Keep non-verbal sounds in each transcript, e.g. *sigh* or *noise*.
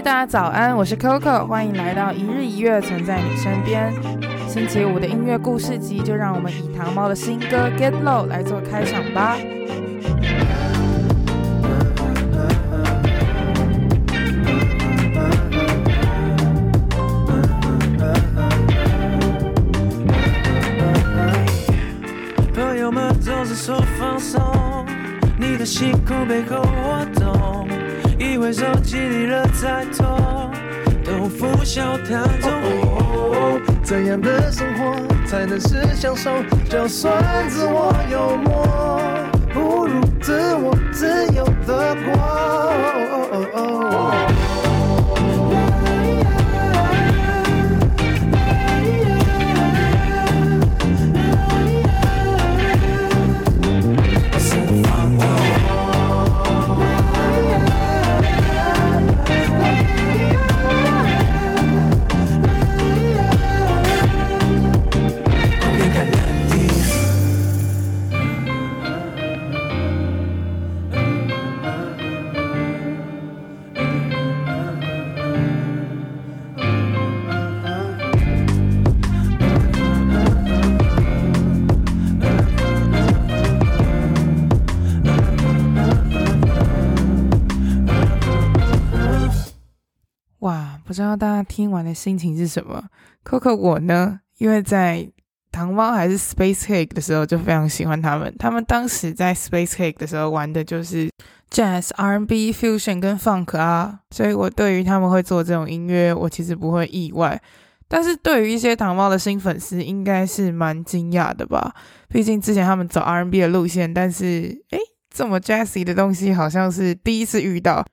大家早安，我是 Coco，欢迎来到一日一月，存在你身边。星期五的音乐故事集，就让我们以糖猫的新歌《Get Low》来做开场吧。朋友们总是说放松，你的辛苦背后我懂。以为手机离了再痛，都付笑谈中。怎样的生活才能是享受？就算自我幽默，不如自我自由的过。不知道大家听完的心情是什么？Coco 我呢，因为在糖猫还是 Space Cake 的时候就非常喜欢他们。他们当时在 Space Cake 的时候玩的就是 Jazz、R&B、Fusion 跟 Funk 啊，所以我对于他们会做这种音乐，我其实不会意外。但是对于一些糖猫的新粉丝，应该是蛮惊讶的吧？毕竟之前他们走 R&B 的路线，但是诶，这么 Jazzy 的东西好像是第一次遇到。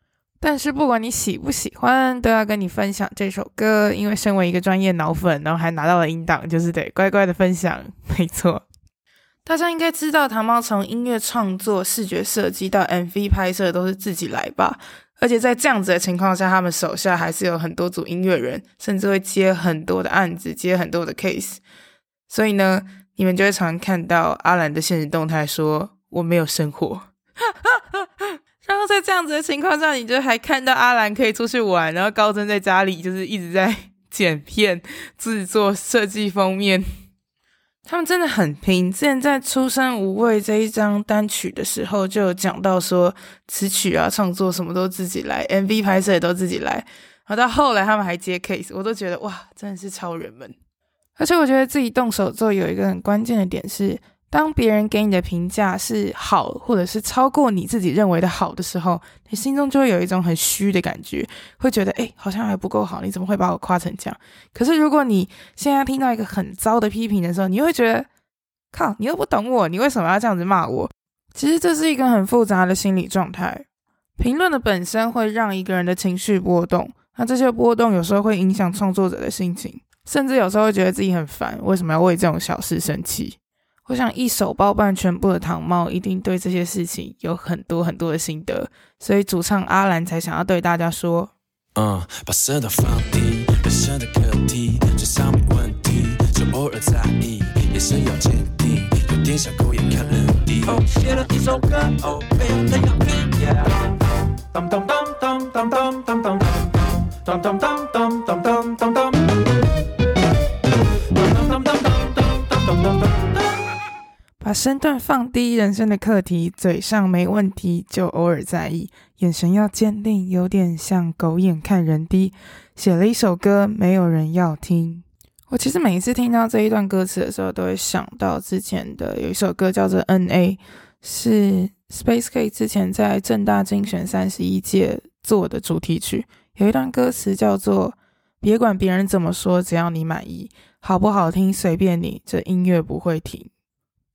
但是不管你喜不喜欢，都要跟你分享这首歌，因为身为一个专业脑粉，然后还拿到了音档，就是得乖乖的分享。没错，大家应该知道，糖猫从音乐创作、视觉设计到 MV 拍摄都是自己来吧？而且在这样子的情况下，他们手下还是有很多组音乐人，甚至会接很多的案子，接很多的 case。所以呢，你们就会常看到阿兰的现实动态说：“我没有生活。” *laughs* 在这样子的情况下，你就还看到阿兰可以出去玩，然后高真在家里就是一直在 *laughs* 剪片、制作、设计封面。他们真的很拼。之前在《出生无畏》这一张单曲的时候，就有讲到说词曲啊、创作什么都自己来，MV 拍摄也都自己来。然后到后来他们还接 case，我都觉得哇，真的是超人们。而且我觉得自己动手做有一个很关键的点是。当别人给你的评价是好，或者是超过你自己认为的好的时候，你心中就会有一种很虚的感觉，会觉得诶，好像还不够好，你怎么会把我夸成这样？可是如果你现在听到一个很糟的批评的时候，你会觉得，靠，你又不懂我，你为什么要这样子骂我？其实这是一个很复杂的心理状态。评论的本身会让一个人的情绪波动，那这些波动有时候会影响创作者的心情，甚至有时候会觉得自己很烦，为什么要为这种小事生气？我想一手包办全部的糖猫一定对这些事情有很多很多的心得，所以主唱阿兰才想要对大家说：嗯，把声都放低，人生的课题，至少没问题，就偶尔在意，眼神要坚定，有点小狗眼看人低。哦，写了一首歌，哦，没有人要听。当当当当当当当当当当当当当当当当。把身段放低，人生的课题，嘴上没问题，就偶尔在意，眼神要坚定，有点像狗眼看人低。写了一首歌，没有人要听。我其实每一次听到这一段歌词的时候，都会想到之前的有一首歌叫做《N.A.》，是 Spacek 之前在正大精选三十一届做的主题曲。有一段歌词叫做别管别人怎么说，只要你满意，好不好听随便你，这音乐不会停。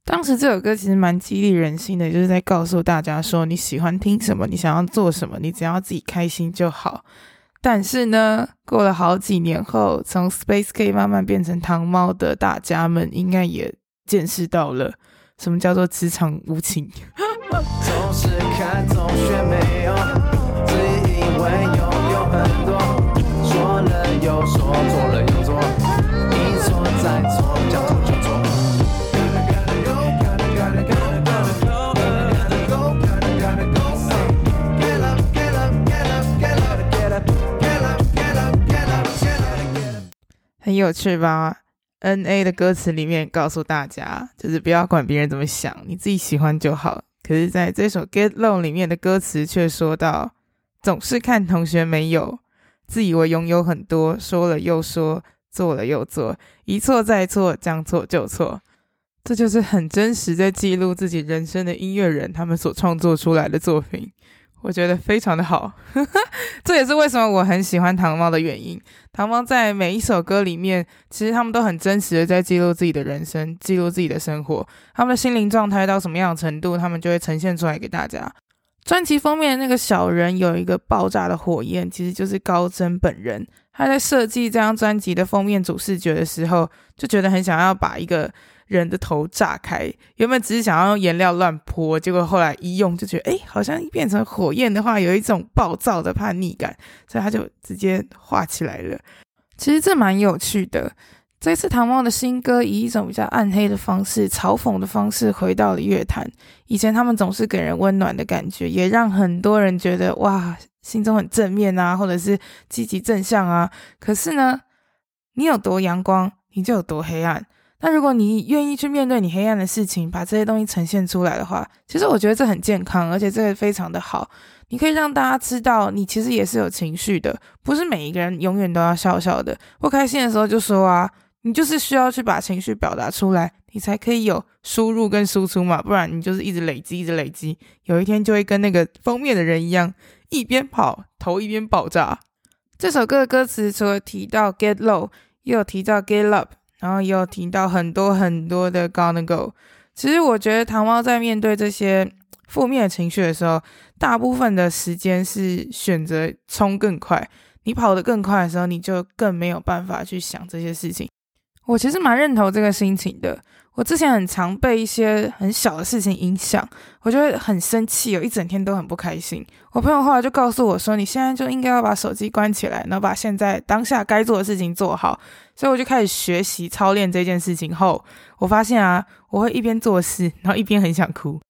当时这首歌其实蛮激励人心的，就是在告诉大家说，你喜欢听什么，你想要做什么，你只要自己开心就好。但是呢，过了好几年后，从 Space K 慢慢变成糖猫的大家们，应该也见识到了什么叫做职场无情。*laughs* 总是看同学没有，只因为拥有很多，说了又说，做了又做，很有趣吧？N.A 的歌词里面告诉大家，就是不要管别人怎么想，你自己喜欢就好。可是，在这首《Get Low》里面的歌词却说到，总是看同学没有，自以为拥有很多，说了又说，做了又做，一错再错，将错就错。这就是很真实在记录自己人生的音乐人，他们所创作出来的作品。我觉得非常的好，*laughs* 这也是为什么我很喜欢糖猫的原因。糖猫在每一首歌里面，其实他们都很真实的在记录自己的人生，记录自己的生活，他们的心灵状态到什么样的程度，他们就会呈现出来给大家。专辑封面那个小人有一个爆炸的火焰，其实就是高真本人。他在设计这张专辑的封面主视觉的时候，就觉得很想要把一个。人的头炸开，原本只是想要用颜料乱泼，结果后来一用就觉得，诶，好像变成火焰的话，有一种暴躁的叛逆感，所以他就直接画起来了。其实这蛮有趣的。这次糖猫的新歌以一种比较暗黑的方式、嘲讽的方式回到了乐坛。以前他们总是给人温暖的感觉，也让很多人觉得哇，心中很正面啊，或者是积极正向啊。可是呢，你有多阳光，你就有多黑暗。那如果你愿意去面对你黑暗的事情，把这些东西呈现出来的话，其实我觉得这很健康，而且这个非常的好。你可以让大家知道，你其实也是有情绪的，不是每一个人永远都要笑笑的。不开心的时候就说啊，你就是需要去把情绪表达出来，你才可以有输入跟输出嘛，不然你就是一直累积，一直累积，有一天就会跟那个封面的人一样，一边跑头一边爆炸。这首歌的歌词除了提到 get low，又有提到 get up。然后也有提到很多很多的 Gonna Go。其实我觉得糖猫在面对这些负面的情绪的时候，大部分的时间是选择冲更快。你跑得更快的时候，你就更没有办法去想这些事情。我其实蛮认同这个心情的。我之前很常被一些很小的事情影响，我就会很生气，有一整天都很不开心。我朋友后来就告诉我说：“你现在就应该要把手机关起来，然后把现在当下该做的事情做好。”所以我就开始学习操练这件事情后，我发现啊，我会一边做事，然后一边很想哭。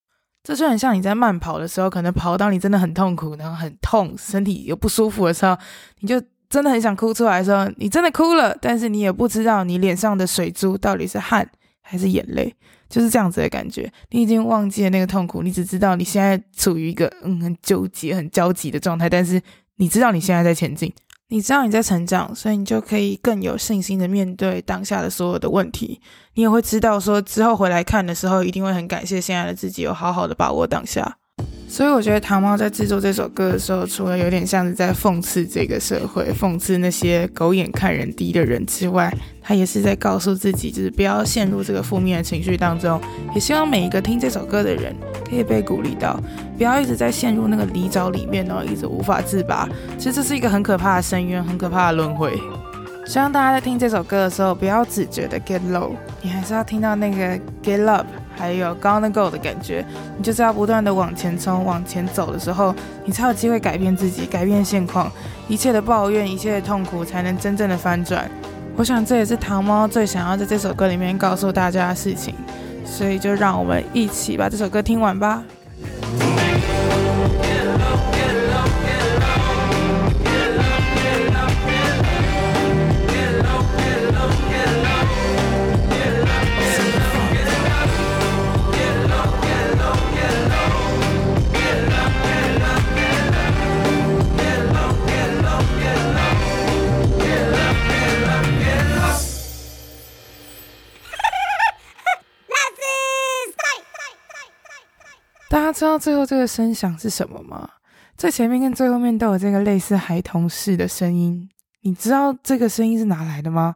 这就很像你在慢跑的时候，可能跑到你真的很痛苦，然后很痛，身体又不舒服的时候，你就。真的很想哭出来的时候，你真的哭了，但是你也不知道你脸上的水珠到底是汗还是眼泪，就是这样子的感觉。你已经忘记了那个痛苦，你只知道你现在处于一个嗯很纠结、很焦急的状态，但是你知道你现在在前进，你知道你在成长，所以你就可以更有信心的面对当下的所有的问题。你也会知道说之后回来看的时候，一定会很感谢现在的自己有好好的把握当下。所以我觉得糖猫在制作这首歌的时候，除了有点像是在讽刺这个社会、讽刺那些狗眼看人低的人之外，他也是在告诉自己，就是不要陷入这个负面的情绪当中。也希望每一个听这首歌的人可以被鼓励到，不要一直在陷入那个泥沼里面，然后一直无法自拔。其实这是一个很可怕的深渊，很可怕的轮回。希望大家在听这首歌的时候，不要只觉得 get low，你还是要听到那个 get up。还有 Gonna Go 的感觉，你就是要不断的往前冲、往前走的时候，你才有机会改变自己、改变现况。一切的抱怨、一切的痛苦，才能真正的翻转。我想这也是糖猫最想要在这首歌里面告诉大家的事情，所以就让我们一起把这首歌听完吧。大家知道最后这个声响是什么吗？最前面跟最后面都有这个类似孩童式的声音，你知道这个声音是哪来的吗？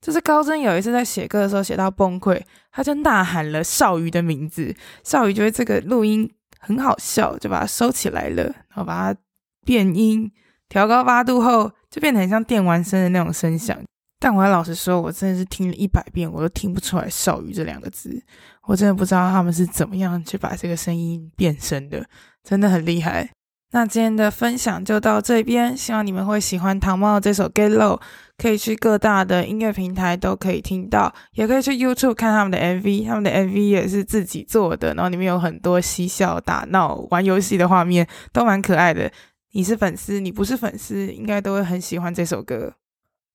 就是高真有一次在写歌的时候写到崩溃，他就呐喊了少瑜的名字，少瑜觉得这个录音很好笑，就把它收起来了，然后把它变音，调高八度后，就变得很像电玩声的那种声响。但我要老实说，我真的是听了一百遍，我都听不出来“少瑜”这两个字，我真的不知道他们是怎么样去把这个声音变声的，真的很厉害。那今天的分享就到这边，希望你们会喜欢糖猫这首《Get Low》，可以去各大的音乐平台都可以听到，也可以去 YouTube 看他们的 MV，他们的 MV 也是自己做的，然后里面有很多嬉笑、打闹、玩游戏的画面，都蛮可爱的。你是粉丝，你不是粉丝，应该都会很喜欢这首歌。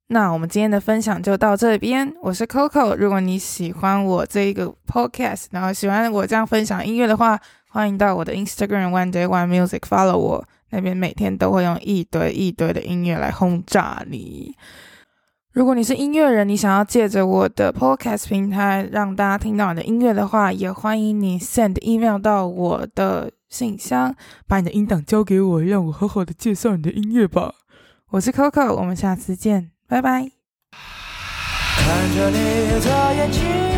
那我们今天的分享就到这边，我是 Coco，如果你喜欢我这个 Podcast，然后喜欢我这样分享音乐的话，欢迎到我的 Instagram One Day One Music follow 我，那边每天都会用一堆一堆的音乐来轰炸你。如果你是音乐人，你想要借着我的 Podcast 平台让大家听到你的音乐的话，也欢迎你 send email 到我的信箱，把你的音档交给我，让我好好的介绍你的音乐吧。我是 Coco，我们下次见，拜拜。看着你的眼睛